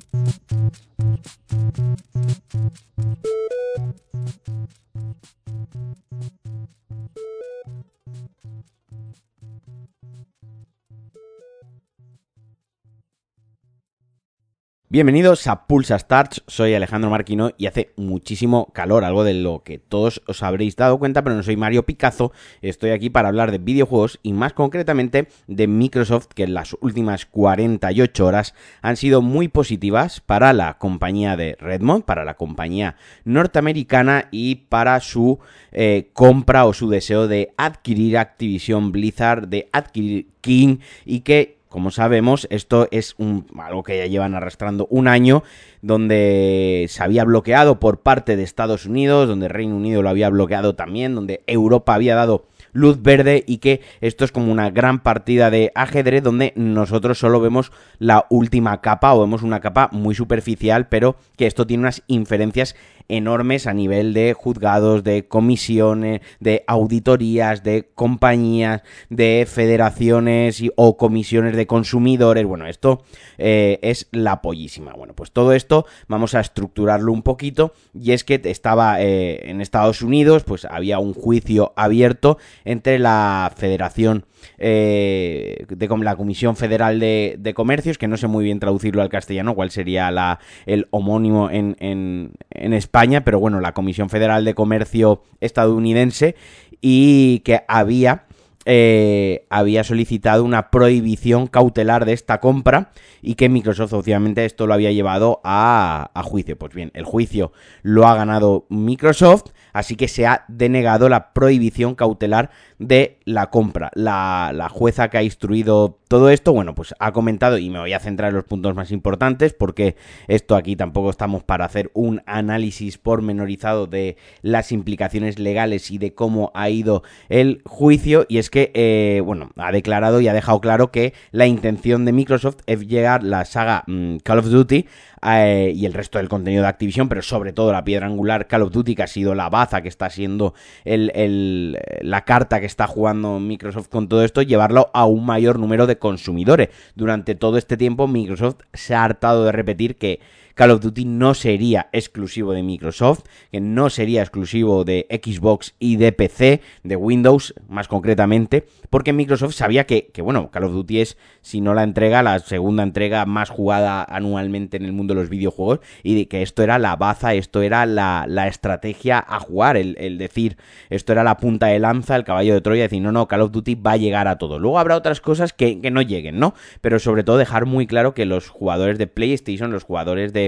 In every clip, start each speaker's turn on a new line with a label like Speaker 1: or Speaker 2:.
Speaker 1: Thank you. Bienvenidos a Pulsa Starts, soy Alejandro Marquino y hace muchísimo calor, algo de lo que todos os habréis dado cuenta, pero no soy Mario Picazo, estoy aquí para hablar de videojuegos y más concretamente de Microsoft, que en las últimas 48 horas han sido muy positivas para la compañía de Redmond, para la compañía norteamericana y para su eh, compra o su deseo de adquirir Activision Blizzard, de adquirir King y que como sabemos, esto es un, algo que ya llevan arrastrando un año, donde se había bloqueado por parte de Estados Unidos, donde Reino Unido lo había bloqueado también, donde Europa había dado luz verde y que esto es como una gran partida de ajedrez donde nosotros solo vemos la última capa o vemos una capa muy superficial, pero que esto tiene unas inferencias enormes a nivel de juzgados, de comisiones, de auditorías, de compañías, de federaciones o comisiones de consumidores. Bueno, esto eh, es la pollísima. Bueno, pues todo esto vamos a estructurarlo un poquito y es que estaba eh, en Estados Unidos, pues había un juicio abierto entre la Federación eh, de la Comisión Federal de, Comercios, que no sé muy bien traducirlo al castellano, cuál sería la, el homónimo en, en, España, pero bueno, la Comisión Federal de Comercio estadounidense y que había eh, había solicitado una prohibición cautelar de esta compra y que Microsoft obviamente esto lo había llevado a, juicio. Pues bien, el juicio lo ha ganado Microsoft, así que se ha denegado la prohibición cautelar de la compra. La, la, jueza que ha instruido todo esto, bueno, pues ha comentado, y me voy a centrar en los puntos más importantes, porque esto aquí tampoco estamos para hacer un análisis pormenorizado de las implicaciones legales y de cómo ha ido el juicio, y es que, eh, bueno, ha declarado y ha dejado claro que la intención de Microsoft es llegar la saga mm, Call of Duty eh, y el resto del contenido de Activision, pero sobre todo la piedra angular Call of Duty, que ha sido la baza, que está siendo la carta que está jugando Microsoft con todo esto, llevarlo a un mayor número de consumidores. Durante todo este tiempo Microsoft se ha hartado de repetir que Call of Duty no sería exclusivo de Microsoft, que no sería exclusivo de Xbox y de PC, de Windows más concretamente, porque Microsoft sabía que, bueno, Call of Duty es, si no la entrega, la segunda entrega más jugada anualmente en el mundo de los videojuegos, y de que esto era la baza, esto era la, estrategia a jugar, el, decir, esto era la punta de lanza, el caballo de Troya, decir, no, no, Call of Duty va a llegar a todo. Luego habrá otras cosas que, que no lleguen, ¿no? Pero sobre todo dejar muy claro que los jugadores de PlayStation, los jugadores de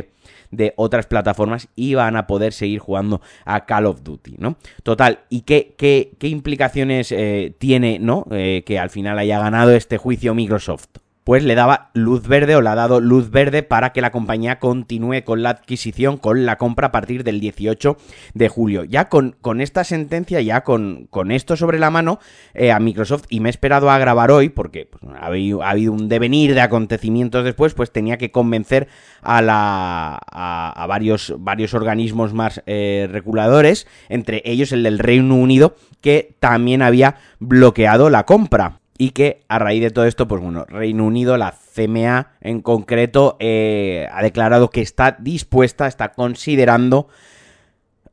Speaker 1: de, otras plataformas y van a poder seguir jugando a Call of Duty, ¿no? Total, ¿y qué, qué, qué implicaciones eh, tiene, ¿no? Eh, que al final haya ganado este juicio Microsoft pues le daba luz verde o le ha dado luz verde para que la compañía continúe con la adquisición, con la compra a partir del 18 de julio. Ya con, esta sentencia, ya con, esto sobre la mano, eh, a Microsoft, y me he esperado a grabar hoy, porque pues, ha, habido, ha, habido, un devenir de acontecimientos después, pues tenía que convencer a, la, a, varios, varios organismos más eh, reguladores, entre ellos el del Reino Unido, que también había bloqueado la compra y que a raíz de todo esto, pues bueno, Reino Unido, la CMA en concreto, eh, ha declarado que está dispuesta, está considerando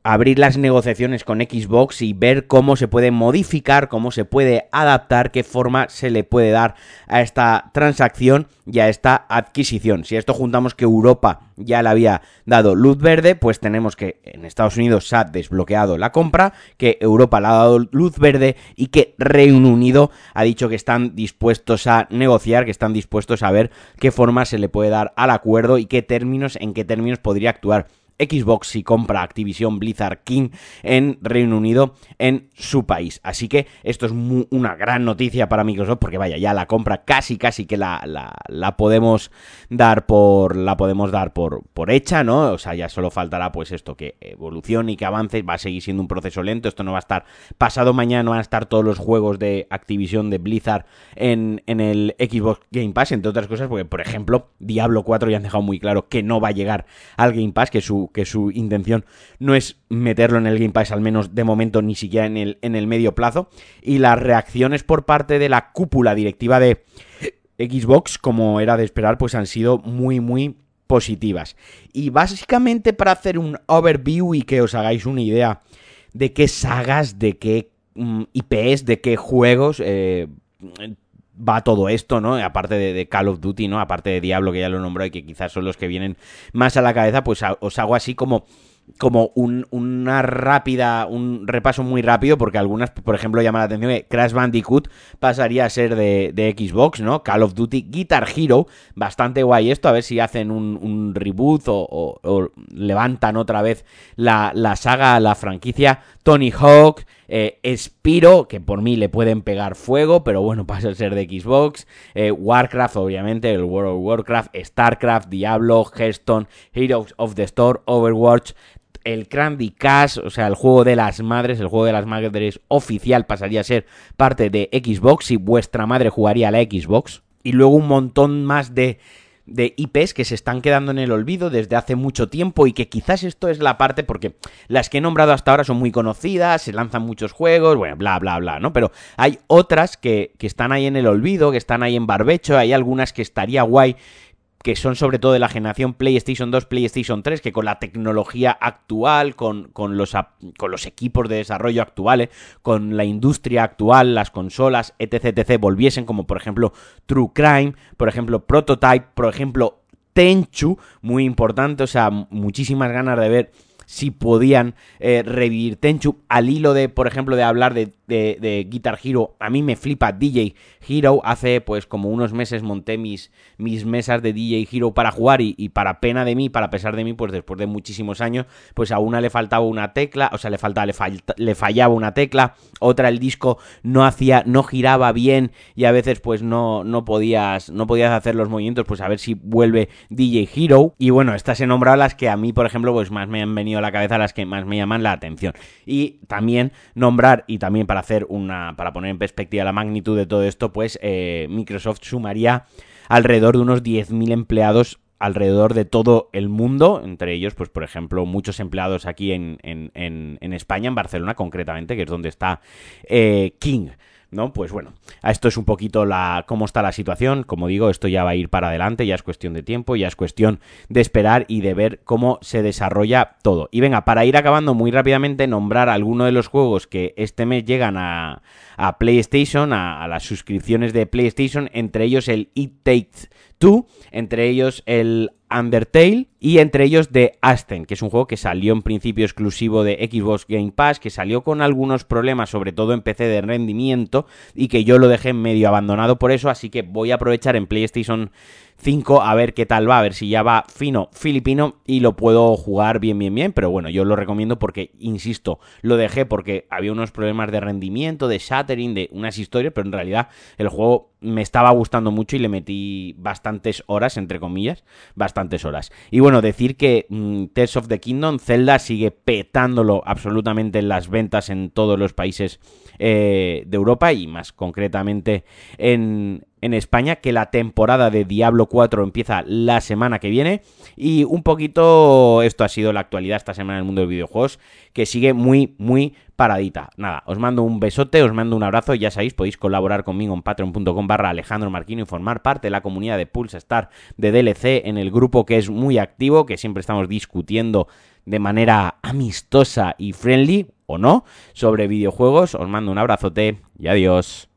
Speaker 1: abrir las negociaciones con Xbox y ver cómo se puede modificar, cómo se puede adaptar, qué forma se le puede dar a esta transacción y a esta adquisición. Si esto juntamos que Europa ya le había dado luz verde, pues tenemos que en Estados Unidos se ha desbloqueado la compra, que Europa le ha dado luz verde y que Reino Unido ha dicho que están dispuestos a negociar, que están dispuestos a ver qué forma se le puede dar al acuerdo y qué términos, en qué términos podría actuar Xbox si compra Activision Blizzard King en Reino Unido en su país. Así que esto es una gran noticia para Microsoft porque vaya, ya la compra casi casi que la, la, podemos dar por la podemos dar por, por hecha, ¿no? O sea, ya solo faltará pues esto que evolucione y que avance, va a seguir siendo un proceso lento, esto no va a estar pasado mañana no van a estar todos los juegos de Activision de Blizzard en, en el Xbox Game Pass, entre otras cosas, porque por ejemplo, Diablo 4 ya han dejado muy claro que no va a llegar al Game Pass, que su que su intención no es meterlo en el Game Pass, al menos de momento, ni siquiera en el, en el medio plazo. Y las reacciones por parte de la cúpula directiva de Xbox, como era de esperar, pues han sido muy, muy positivas. Y básicamente para hacer un overview y que os hagáis una idea de qué sagas, de qué mm, IPs, de qué juegos eh, va todo esto, ¿no? Aparte de, Call of Duty, ¿no? Aparte de Diablo, que ya lo nombró y que quizás son los que vienen más a la cabeza, pues os hago así como como un, una rápida, un repaso muy rápido, porque algunas, por ejemplo, llaman la atención que Crash Bandicoot pasaría a ser de, Xbox, ¿no? Call of Duty, Guitar Hero, bastante guay esto, a ver si hacen un, reboot o, levantan otra vez la, la, saga, la franquicia. Tony Hawk, eh, Spiro, que por mí le pueden pegar fuego, pero bueno, pasa a ser de Xbox. Eh, Warcraft, obviamente, el World of Warcraft, StarCraft, Diablo, Hearthstone, Heroes of the Storm, Overwatch, el Candy Cash, o sea, el juego de las madres, el juego de las madres oficial pasaría a ser parte de Xbox y vuestra madre jugaría la Xbox. Y luego un montón más de, de IPs que se están quedando en el olvido desde hace mucho tiempo y que quizás esto es la parte porque las que he nombrado hasta ahora son muy conocidas, se lanzan muchos juegos, bueno, bla, bla, bla, ¿no? Pero hay otras que, que están ahí en el olvido, que están ahí en barbecho, hay algunas que estaría guay que son sobre todo de la generación PlayStation 2, PlayStation 3, que con la tecnología actual, con, los, con los equipos de desarrollo actuales, con la industria actual, las consolas, etc., etc., volviesen, como por ejemplo True Crime, por ejemplo Prototype, por ejemplo Tenchu, muy importante, o sea, muchísimas ganas de ver si podían eh, revivir Tenchu. Al hilo de, por ejemplo, de hablar de, de, Guitar Hero, a mí me flipa DJ Hero. Hace pues como unos meses monté mis, mis mesas de DJ Hero para jugar y, para pena de mí, para pesar de mí, pues después de muchísimos años, pues a una le faltaba una tecla, o sea, le faltaba, le, le fallaba una tecla, otra el disco no hacía, no giraba bien y a veces pues no, no podías, no podías hacer los movimientos, pues a ver si vuelve DJ Hero. Y bueno, estas he nombrado las que a mí, por ejemplo, pues más me han venido a la cabeza las que más me llaman la atención. Y también nombrar, y también para hacer una, para poner en perspectiva la magnitud de todo esto, pues eh, Microsoft sumaría alrededor de unos 10.000 empleados alrededor de todo el mundo, entre ellos, pues por ejemplo, muchos empleados aquí en, en, en, España, en Barcelona concretamente, que es donde está eh, King. ¿No? Pues bueno, esto es un poquito la cómo está la situación. Como digo, esto ya va a ir para adelante, ya es cuestión de tiempo, ya es cuestión de esperar y de ver cómo se desarrolla todo. Y venga, para ir acabando muy rápidamente, nombrar algunos de los juegos que este mes llegan a, a PlayStation, a, a, las suscripciones de PlayStation, entre ellos el It Takes Two, entre ellos el Undertale y entre ellos The Ascent, que es un juego que salió en principio exclusivo de Xbox Game Pass, que salió con algunos problemas, sobre todo en PC de rendimiento, y que yo lo dejé medio abandonado por eso, así que voy a aprovechar en PlayStation 5 a ver qué tal va, a ver si ya va fino filipino y lo puedo jugar bien, bien, bien, pero bueno, yo lo recomiendo porque, insisto, lo dejé porque había unos problemas de rendimiento, de shattering, de unas historias, pero en realidad el juego me estaba gustando mucho y le metí bastantes horas, entre comillas, bastantes horas. Y bueno, decir que mm, Tales of the Kingdom, Zelda sigue petándolo absolutamente en las ventas en todos los países eh, de Europa y más concretamente en, en España, que la temporada de Diablo 4 empieza la semana que viene. Y un poquito esto ha sido la actualidad esta semana en el mundo de videojuegos, que sigue muy, muy paradita. Nada, os mando un besote, os mando un abrazo, ya sabéis, podéis colaborar conmigo en patreon.com barra Alejandro Marquino y formar parte de la comunidad de Pulse Star de DLC en el grupo que es muy activo, que siempre estamos discutiendo de manera amistosa y friendly, o no, sobre videojuegos. Os mando un abrazote y adiós.